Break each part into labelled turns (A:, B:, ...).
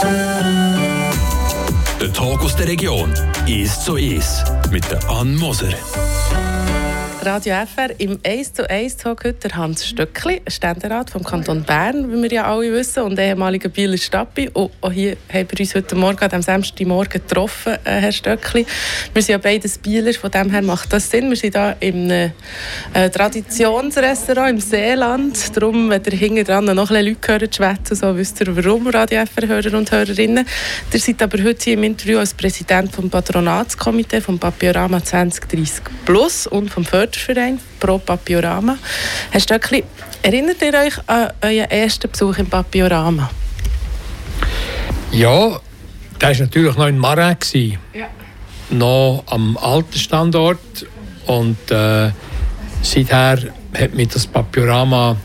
A: Der Talk aus der Region ist so ist mit der Ann Moser.
B: Radio FR im 1 zu 1 Talk heute Hans Stöckli, Ständerat vom Kanton Bern, wie wir ja alle wissen, und ehemaliger Bieler Stappi. Und auch hier haben wir uns heute Morgen, am Samstagmorgen getroffen, äh, Herr Stöckli. Wir sind ja beides Bieler, von dem her macht das Sinn. Wir sind hier im äh, Traditionsrestaurant im Seeland. Darum, wenn ihr hinten dran noch ein Leute hören schwätzen, so wisst ihr, warum Radio FR-Hörer und Hörerinnen. Ihr seid aber heute hier im Interview als Präsident vom Patronatskomitee vom Papiorama 2030 Plus und vom Förder Förderverein Pro Papiorama. Herr Stöckli, erinnert ihr euch an euren ersten Besuch im Papiorama?
C: Ja, der war natürlich noch in Marais. Ja. Noch am alten Standort. Und äh, seither hat mich das Papiorama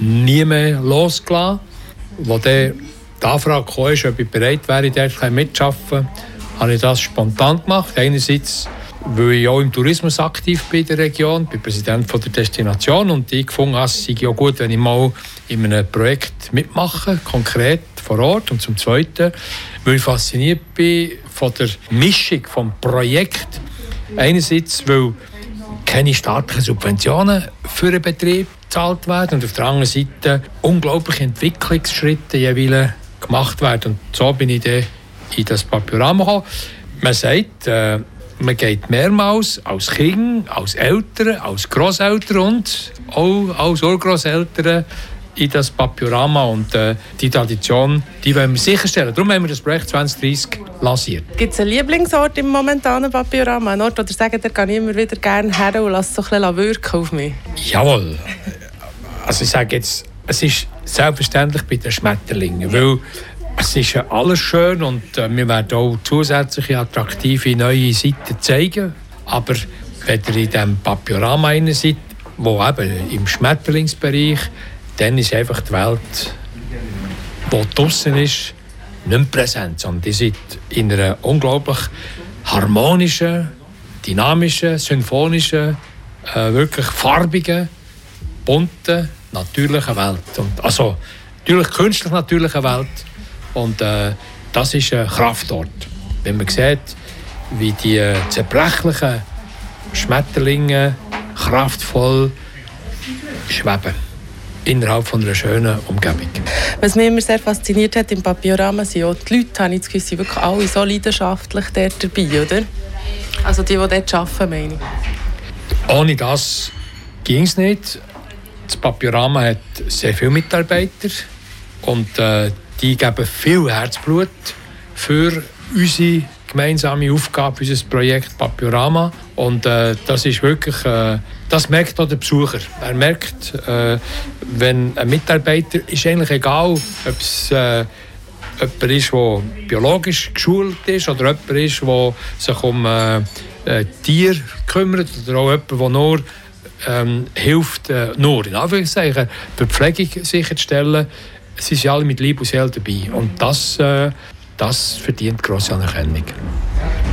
C: nie mehr losgelassen. Als dann die Anfrage kam, ob ich bereit wäre, dort mitzuarbeiten, habe ich das spontan gemacht. Einerseits weil ich auch im Tourismus aktiv bin in der Region, bin Präsident von der Destination und ich gefunden habe, es sei ja gut, wenn ich mal in einem Projekt mitmache, konkret vor Ort. Und zum Zweiten, weil ich fasziniert bin von der Mischung vom Projekt. Einerseits, weil keine staatlichen Subventionen für einen Betrieb gezahlt werden und auf der anderen Seite unglaubliche Entwicklungsschritte jeweils gemacht werden. Und so bin ich dann in das Papiorama gekommen. Man sagt, äh, man geht mehrmals als Kind, als Eltern, als Großeltern und auch als Urgroßeltern in das Papiorama und äh, die Tradition, die wollen wir sicherstellen. Darum haben wir das Projekt 2030 lanciert.
B: Gibt es einen Lieblingsort im momentanen Papiorama? Ein Ort, wo ihr sagt, da kann ich immer wieder gerne her und lasse so ein bisschen wirken auf mich?
C: Jawohl. Also ich sage jetzt, es ist selbstverständlich bei den Schmetterlingen, weil es ist alles schön und äh, wir werden auch zusätzliche attraktive neue Seiten zeigen. Aber wenn ihr in diesem Papiorama seid, wo eben im Schmetterlingsbereich, dann ist einfach die Welt, die draußen ist, nicht mehr präsent, sondern ihr seid in einer unglaublich harmonischen, dynamischen, symphonischen, äh, wirklich farbigen, bunten, natürlichen Welt. Und, also natürlich künstlich natürlichen Welt. Und äh, das ist ein Kraftort. Wenn man sieht, wie die äh, zerbrechlichen Schmetterlinge kraftvoll schweben innerhalb von einer schönen Umgebung.
B: Was mich immer sehr fasziniert hat im Papiorama sind auch die Leute, habe ich das Gefühl, sind wirklich alle so leidenschaftlich dort dabei, oder? Also die, die dort arbeiten, meine ich.
C: Ohne das ging es nicht. Das Papiorama hat sehr viele Mitarbeiter und äh, die geben viel Herzblut für unsere gemeinsame Aufgabe, unser Projekt Papiorama. Und äh, das ist wirklich, äh, das merkt auch der Besucher. Er merkt, äh, wenn ein Mitarbeiter, ist eigentlich egal, ob es äh, jemand ist, der biologisch geschult ist oder jemand ist, der sich um äh, Tiere kümmert oder auch jemand, der nur ähm, hilft, nur in Anführungszeichen, die Pflege sicherzustellen, sie sind alle mit Liebe und Seele dabei. Und das, äh, das verdient grosse Anerkennung.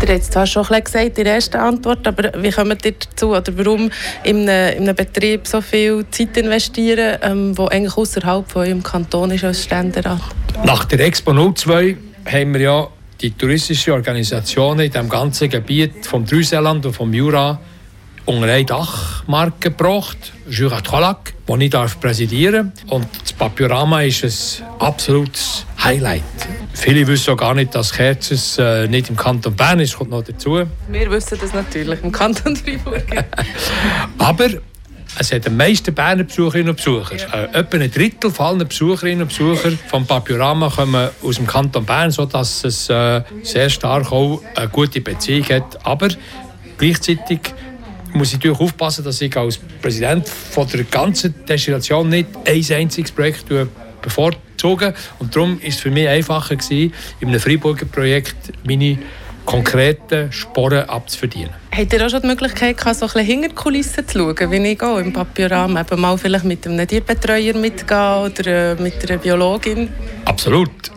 B: Ihr habt zwar schon ein gesagt in der ersten Antwort, aber wie kommt ihr dazu? Oder warum in einem, in einem Betrieb so viel Zeit investieren, ähm, wo eigentlich außerhalb von eurem Kanton ist als Ständerat?
C: Nach der Expo 02 haben wir ja die touristischen Organisationen in dem ganzen Gebiet vom Drüseland und vom Jura unter eine Dachmarke gebracht, Jura Trolac, die ich darf präsidieren Und das Papiorama ist ein absolutes Highlight. Viele wissen auch gar nicht, dass Kerzes äh, nicht im Kanton Bern ist, kommt noch dazu.
B: Wir wissen das natürlich, im Kanton Freiburg.
C: Aber es hat die meisten Berner Besucherinnen und Besucher. Ja. Äh, etwa ein Drittel aller Besucherinnen und Besucher vom Papiorama kommen aus dem Kanton Bern, sodass es äh, sehr stark auch eine gute Beziehung hat. Aber gleichzeitig muss ich natürlich aufpassen, dass ich als Präsident von der ganzen Destination nicht ein einziges Projekt bevorzuge. Und darum war es für mich einfacher gewesen, in einem Freiburger Projekt meine konkreten Sporen abzuverdienen.
B: Habt ihr auch schon die Möglichkeit, so ein bisschen hinter die Kulissen zu schauen, wie ich gehe, im Papierrahmen? Eben mal vielleicht mit einem Tierbetreuer mitgehen oder äh, mit einer Biologin?
C: Absolut.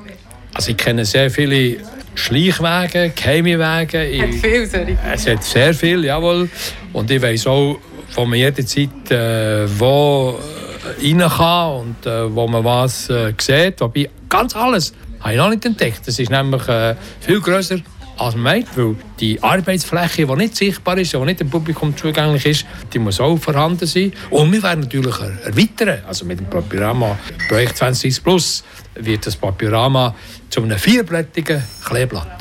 C: Also ich kenne sehr viele Schleichwege, geheime Wege.
B: Hat viel, sorry.
C: Es hat sehr viel, jawohl. Und ich weiß auch, wo man jederzeit äh, wo rein kann und äh, wo man was äh, sieht. Wobei ganz alles habe ich noch nicht entdeckt. Das ist nämlich äh, viel grösser als man meint, weil die Arbeitsfläche, die nicht sichtbar ist, die nicht dem Publikum zugänglich ist, die muss auch vorhanden sein. Und wir werden natürlich erweitern. Also mit dem Papyrama Projekt 2030 Plus wird das Papyrama zu einem vierblättigen Kleeblatt.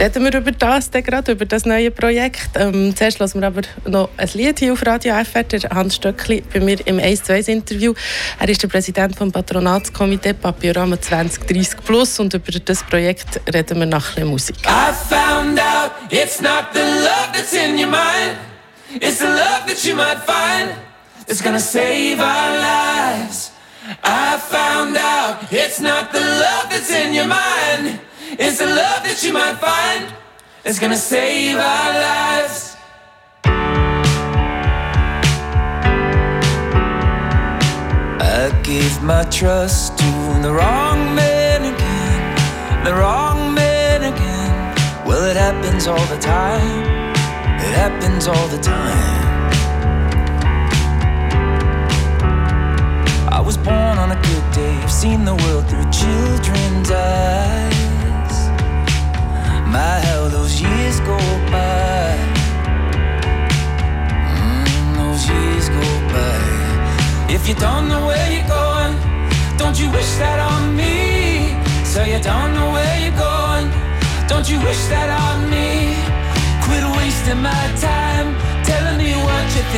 D: Reden wir über das gerade, über das neue Projekt. Ähm, zuerst lassen wir aber noch ein Lied hier auf Radio FR. Der Hans Stöckli bei mir im 1-2-Interview. Er ist der Präsident des Patronatskomitee Papierama 2030 Plus und über das Projekt reden wir nach der Musik. I found out it's not the love that's in your mind It's the love that you might find That's gonna save our lives I found out it's not the love that's in your mind It's the love that you might find that's gonna save our lives. I gave my trust to the wrong man again, the wrong man again. Well, it happens all the time, it happens all the time. I was born on a good day, I've seen the world through children's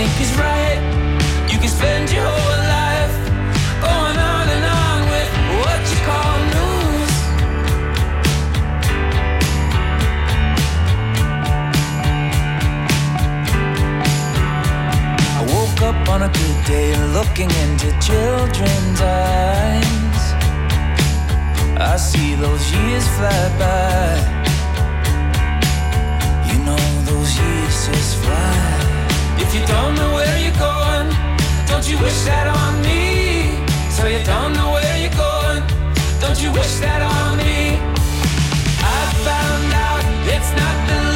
D: think is right. You can spend your whole life going on and on with what you call new. up on a good day looking into children's eyes. I see those years fly by. You know those years just fly. If you don't know where you're going, don't you wish that on me? So you don't know where you're going, don't you wish that on me? I found out it's not the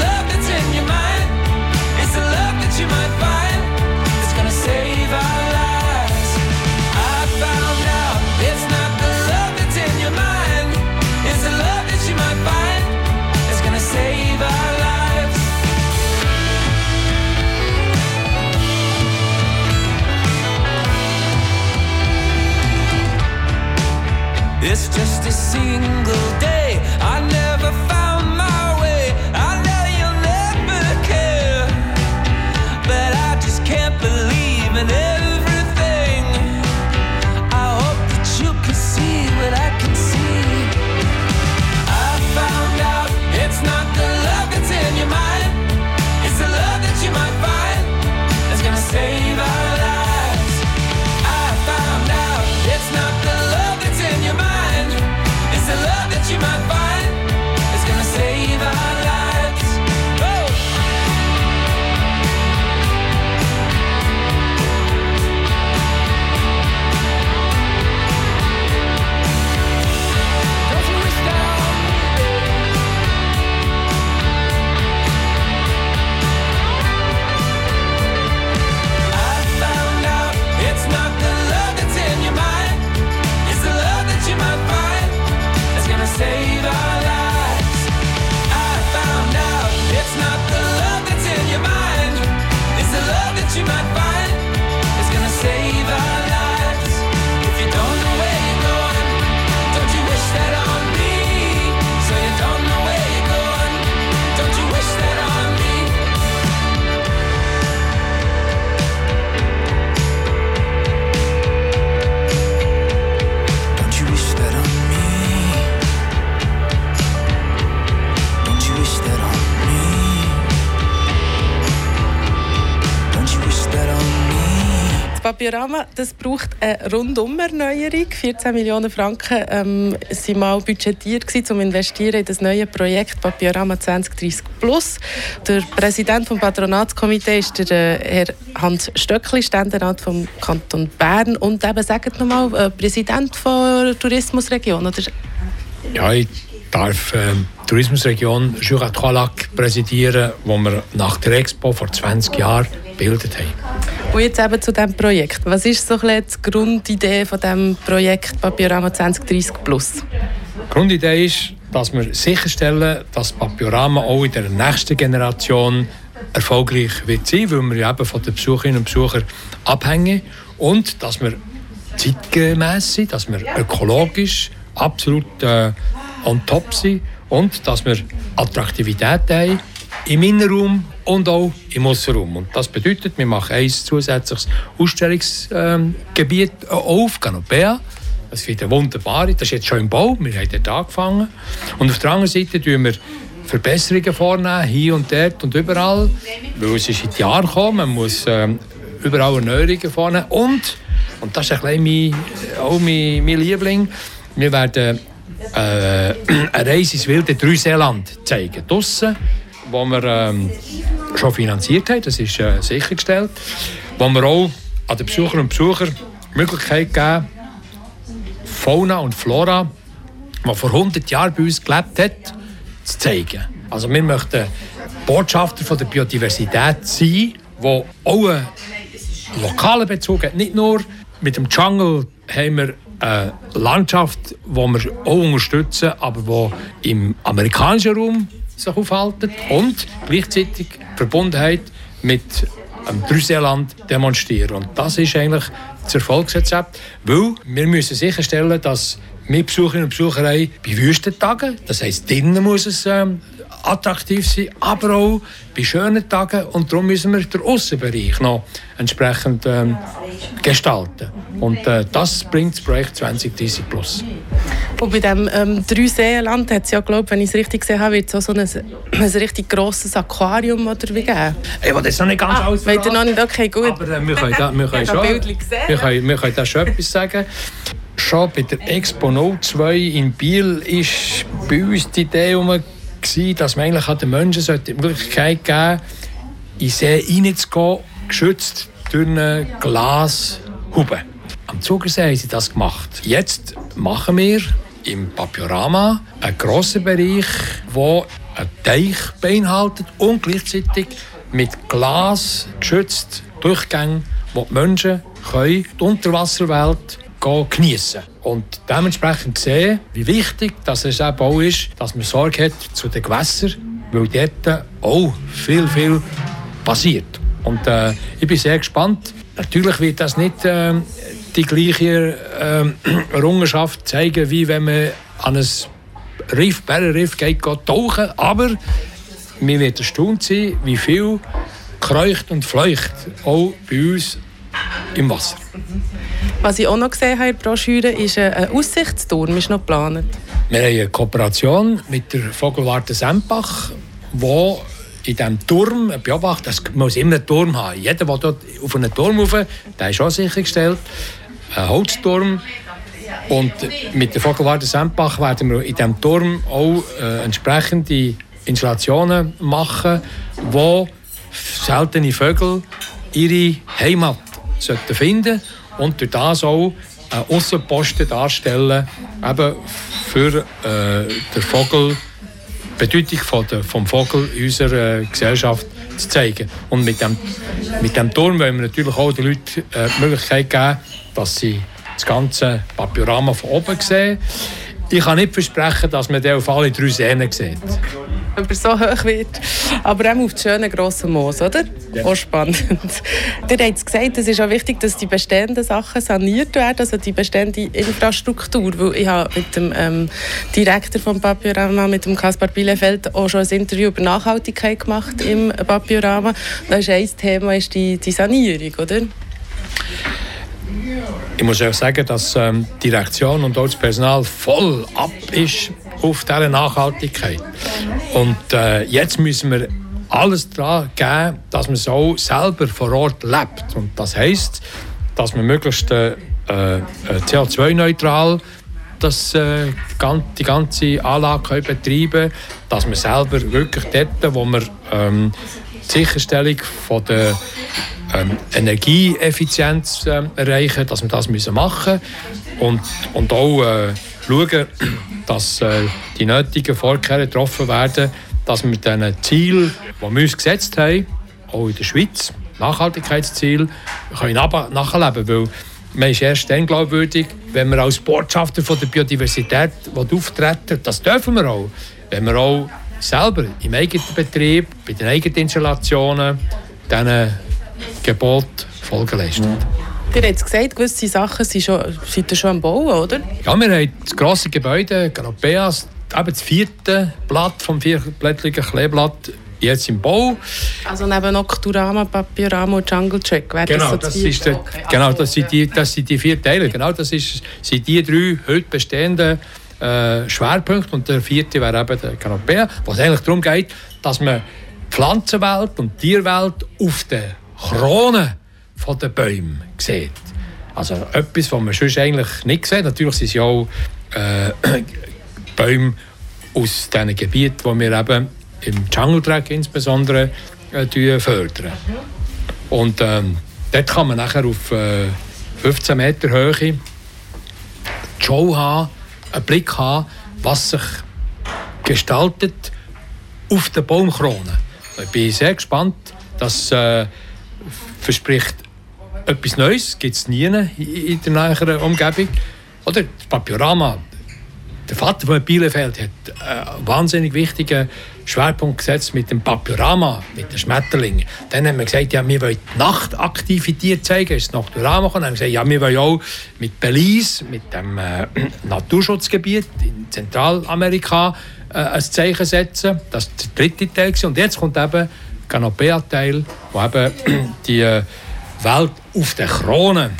D: Papierama das braucht eine Rundumerneuerung. 14 Millionen Franken ähm, sind mal budgetiert gewesen, um investieren in das neue Projekt Papierama 2030 Plus. Der Präsident des Patronatskomitees ist der äh, Herr Hans Stöckli, Ständerat vom Kanton Bern und eben, sagt nochmal, äh, Präsident der Tourismusregion, oder?
C: Ja, ich darf äh, die Tourismusregion Jura Trois präsidieren, die wir nach der Expo vor 20 Jahren gebildet haben.
D: Und jetzt eben zu diesem Projekt. Was ist so ein die Grundidee von diesem Projekt Papierama 2030 Plus?
C: Grundidee ist, dass wir sicherstellen, dass Papiorama auch in der nächsten Generation erfolgreich wird sein, weil wir ja eben von den Besucherinnen und Besuchern abhängen und dass wir zeitgemäß sind, dass wir ökologisch absolut äh, on top sind und dass wir Attraktivität haben im Innenraum und auch im Aussenraum. Und das bedeutet, wir machen ein zusätzliches Ausstellungsgebiet ähm, auf, Canopea. Das wird eine wunderbare, das ist jetzt schon im Bau, wir haben dort angefangen. Und auf der anderen Seite tun wir Verbesserungen vornehmen, hier und dort und überall, weil es ist in die Jahre gekommen, man muss ähm, überall Erneuerungen vornehmen und, und das ist ein bisschen mein, auch mein, mein Liebling, wir werden äh, eine Reise ins wilde Drüseeland zeigen, draussen wo wir ähm, schon finanziert haben, das ist äh, sichergestellt, wo wir auch an den Besucherinnen und Besuchern die Möglichkeit geben, Fauna und Flora, die vor 100 Jahren bei uns gelebt hat, zu zeigen. Also wir möchten Botschafter von der Biodiversität sein, die auch einen lokalen Bezug hat. Nicht nur mit dem Jungle haben wir eine Landschaft, die wir auch unterstützen, aber die im amerikanischen Raum sich aufhalten und gleichzeitig Verbundenheit mit dem Brüsseland demonstrieren. Und das ist eigentlich das Erfolgsrezept, weil wir müssen sicherstellen, dass wir Besucherinnen und Besucher bei Wüstentagen, das heisst, drinnen muss es ähm, attraktiv sein, aber auch bei schönen Tagen. Und darum müssen wir den Außenbereich noch entsprechend ähm, gestalten. Und äh, das bringt das Projekt 2030 Plus.
B: Und bei dem ähm, Dreiseenland hat es ja, glaube wenn ich es richtig gesehen habe, wird es so ein, ein richtig grosses Aquarium oder wie geben?
C: Ich will das noch nicht ganz
B: ah, alles verraten. noch nicht? Okay, gut.
C: Aber äh, wir können, da, wir können schon, wir können, wir können da schon etwas sagen. Schon bei der Expo 02 in Biel ist bei uns die Idee gewesen, dass man eigentlich den Menschen die Möglichkeit geben in See reinzugehen, geschützt durch eine Glashaube. Am Zugersee haben sie das gemacht. Jetzt machen wir im Papiorama einen grossen Bereich, der einen Teich beinhaltet und gleichzeitig mit Glas geschützt Durchgänge, wo die Menschen können die Unterwasserwelt geniessen Und dementsprechend sehen, wie wichtig dass es auch ist, dass man Sorge hat zu den Gewässern, weil dort auch viel, viel passiert. Und äh, ich bin sehr gespannt. Natürlich wird das nicht äh, die gleiche äh, Errungenschaft zeigen, wie wenn man an ein Riff, Bärenriff geht, geht tauchen. Aber wir werden erstaunt sein, wie viel kreucht und fleucht auch bei uns im Wasser.
B: Was ich auch noch gesehen habe in der Broschüre, ist ein Aussichtsturm, ist noch geplant.
C: Wir haben eine Kooperation mit der Vogelwarte Sempach, wo in diesem Turm beobachtet, es muss immer einen Turm haben. Jeder, der dort auf einen Turm rauf, der ist auch sichergestellt. Ein Holzturm. Und mit der Vogelwarte Sempach werden wir in diesem Turm auch äh, entsprechende Installationen machen, wo seltene Vögel ihre Heimat sollten finden und durch das auch einen Aussenposten darstellen, eben für äh, den Vogel, die Bedeutung von der, vom Vogel in unserer äh, Gesellschaft zu zeigen. Und mit dem, mit dem Turm wollen wir natürlich auch den Leuten äh, die Möglichkeit geben, dass sie das ganze Papiorama von oben sehen. Ich kann nicht versprechen, dass man den auf alle drei Sehnen sieht
B: ob er so hoch wird. Aber auch auf das schöne grosse Moos, oder? Ja. Auch spannend. Ihr habt gesagt, es ist auch wichtig, dass die bestehenden Sachen saniert werden, also die bestehende Infrastruktur. Weil ich habe mit dem ähm, Direktor von Papiorama, mit dem Kaspar Bielefeld, auch schon ein Interview über Nachhaltigkeit gemacht im Papiorama. Da ist ein Thema ist die, die Sanierung, oder?
C: Ich muss auch sagen, dass ähm, die Direktion und auch das Personal voll ab ist auf diese Nachhaltigkeit. Und äh, jetzt müssen wir alles daran geben, dass man so selber vor Ort lebt. Und das heisst, dass man möglichst äh, äh, CO2-neutral das, äh, die ganze Anlage betreiben können, dass man selber wirklich dort, wo man ähm, die Sicherstellung von der ähm, Energieeffizienz äh, erreichen, dass wir das machen müssen und, und auch äh, schauen, dass äh, die nötigen Vorkehrungen getroffen werden, dass wir mit diesen Zielen, die wir uns gesetzt haben, auch in der Schweiz, Nachhaltigkeitsziel, können nachleben weil man ist erst dann glaubwürdig, wenn wir als Botschafter von der Biodiversität auftreten Das dürfen wir auch. Wenn wir auch selber im eigenen Betrieb, bei den eigenen Installationen, diesen Gebot Folge leisten.
B: Ihr habt gesagt, gewisse Sachen sind, schon, sind schon am Bauen, oder?
C: Ja, wir haben das grosse Gebäude, Ganopeas, eben das vierte Blatt vom vierblättrigen Kleeblatt jetzt im Bau.
B: Also neben Nocturama, Papyrama und Jungle Check
C: genau, das, das ist der, okay. genau das, sind die, das sind die vier Teile. Genau, das ist, sind die drei heute bestehenden äh, Schwerpunkte. Und der vierte wäre eben der Canopea, wo es eigentlich darum geht, dass man die Pflanzenwelt und die Tierwelt auf der Krone der Bäume sieht. Also etwas, was man sonst eigentlich nicht sieht. Natürlich sind es ja auch äh, Bäume aus diesen Gebieten, die wir eben im Jungle Track insbesondere äh, fördern. Und ähm, dort kann man nachher auf äh, 15 Meter Höhe die Show haben, einen Blick haben, was sich gestaltet auf der Baumkrone. Ich bin sehr gespannt. Das äh, verspricht etwas Neues, gibt es nie in der näheren Umgebung. Oder das Papiorama. Der Vater von Bielefeld hat einen wahnsinnig wichtigen Schwerpunkt gesetzt mit dem Papiorama, mit den Schmetterlingen. Dann haben wir gesagt, ja, wir wollen Nachtaktivität zeigen, ist das Nocturama gekommen. Dann haben wir gesagt, ja, wir wollen auch mit Belize, mit dem äh, Naturschutzgebiet in Zentralamerika äh, ein Zeichen setzen. Das ist der dritte Teil. Und jetzt kommt eben Canopea-Teil, wo eben die äh, Welt auf der Krone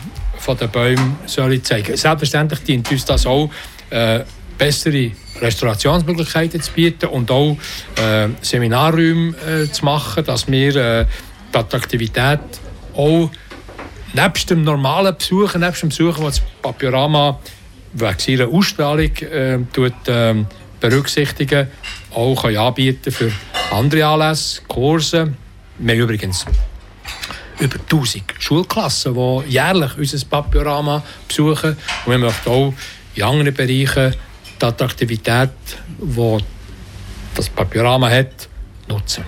C: der Bäume soll zeigen. Selbstverständlich dient uns das auch, äh, bessere Restaurationsmöglichkeiten zu bieten und auch äh, Seminarräume äh, zu machen, dass wir äh, die Attraktivität auch nebst dem normalen Besuchen, nebst dem Besuchen, das Papiorama wegen seiner Ausstrahlung äh, tut, äh, berücksichtigen, auch kann anbieten für andere Anlässe, Kurse. Wir haben übrigens über 1000 Schulklassen, die jährlich unser Papiorama besuchen. Und wir möchten auch in anderen Bereichen die Attraktivität, die das Papiorama hat, nutzen.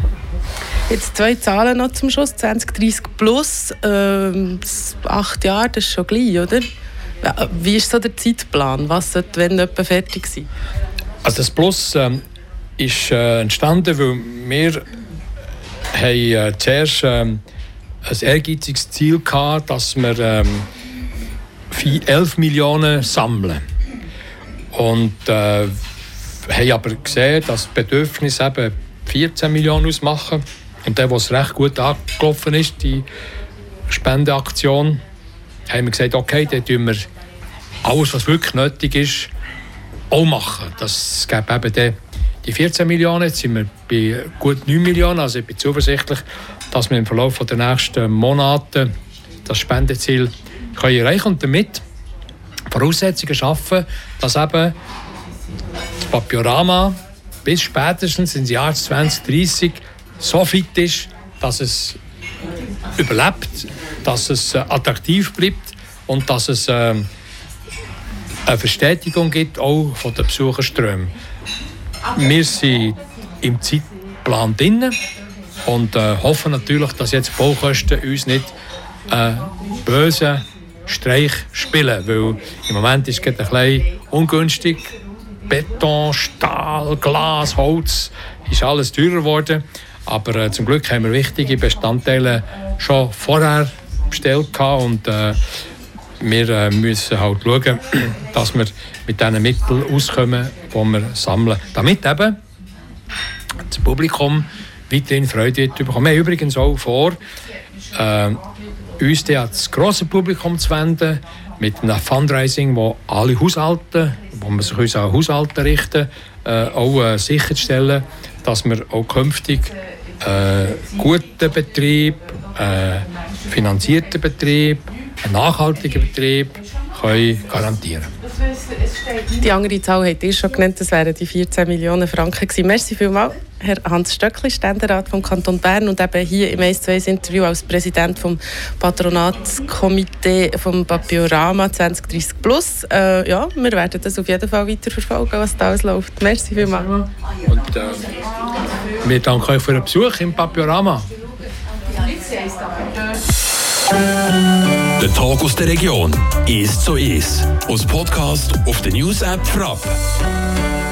B: Jetzt zwei Zahlen noch zum Schluss. 2030 plus, äh, acht Jahre, das ist schon gleich, oder? Wie ist so der Zeitplan? Was sollte wenn etwa fertig sein?
C: Also das Plus ähm, ist äh, entstanden, weil wir haben, äh, zuerst ähm, ein ehrgeiziges Ziel hatten, dass wir ähm, 11 Millionen sammeln. Und äh, haben aber gesehen, dass das Bedürfnis eben 14 Millionen ausmachen. Und der, was recht gut angelaufen ist, die Spendeaktion, haben wir gesagt, okay, dann tun wir alles, was wirklich nötig ist, auch machen. Das gäbe eben die 14 Millionen. Jetzt sind wir bei gut 9 Millionen. Also ich bin zuversichtlich, dass wir im Verlauf der nächsten Monate das Spendeziel können erreichen und damit Voraussetzungen schaffen, dass eben das Papiorama bis spätestens ins Jahr 2030 so fit ist, dass es überlebt, dass es äh, attraktiv bleibt und dass es äh, eine Verstetigung gibt, auch von den Besucherströmen. Wir sind im Zeitplan drin und äh, hoffen natürlich, dass jetzt die Baukosten uns nicht äh, böse Streich spielen, weil im Moment ist es bisschen ungünstig. Beton, Stahl, Glas, Holz ist alles teurer geworden. Aber äh, zum Glück haben wir wichtige Bestandteile schon vorher bestellt und äh, wir äh, müssen halt schauen, dass wir mit diesen Mitteln auskommen, die wir sammeln. Damit eben das Publikum weiterhin Freude bekommen. Wir haben übrigens auch vor, äh, uns an das grosse Publikum zu wenden, mit einem Fundraising, wo alle Haushalte, wo man sich uns an Haushalte richten, äh, auch äh, sicherzustellen, dass wir auch künftig äh, guten Betrieb, äh, finanzierten Betrieb, einen nachhaltigen Betrieb können garantieren
B: Die andere Zahl hat ihr schon genannt, das wären die 14 Millionen Franken gewesen. Merci vielmals, Herr Hans Stöckli, Ständerat vom Kanton Bern und eben hier im 1 2 Interview als Präsident vom Patronatskomitee vom Papiorama 2030 Plus. Äh, ja, wir werden das auf jeden Fall weiter verfolgen, was da alles läuft. Merci vielmals. Und,
C: äh, wir danken euch für den Besuch im Papiorama.
E: Thank you.
A: Der Tag aus der Region. Ist so ist. Aus Podcast auf der News App Frapp.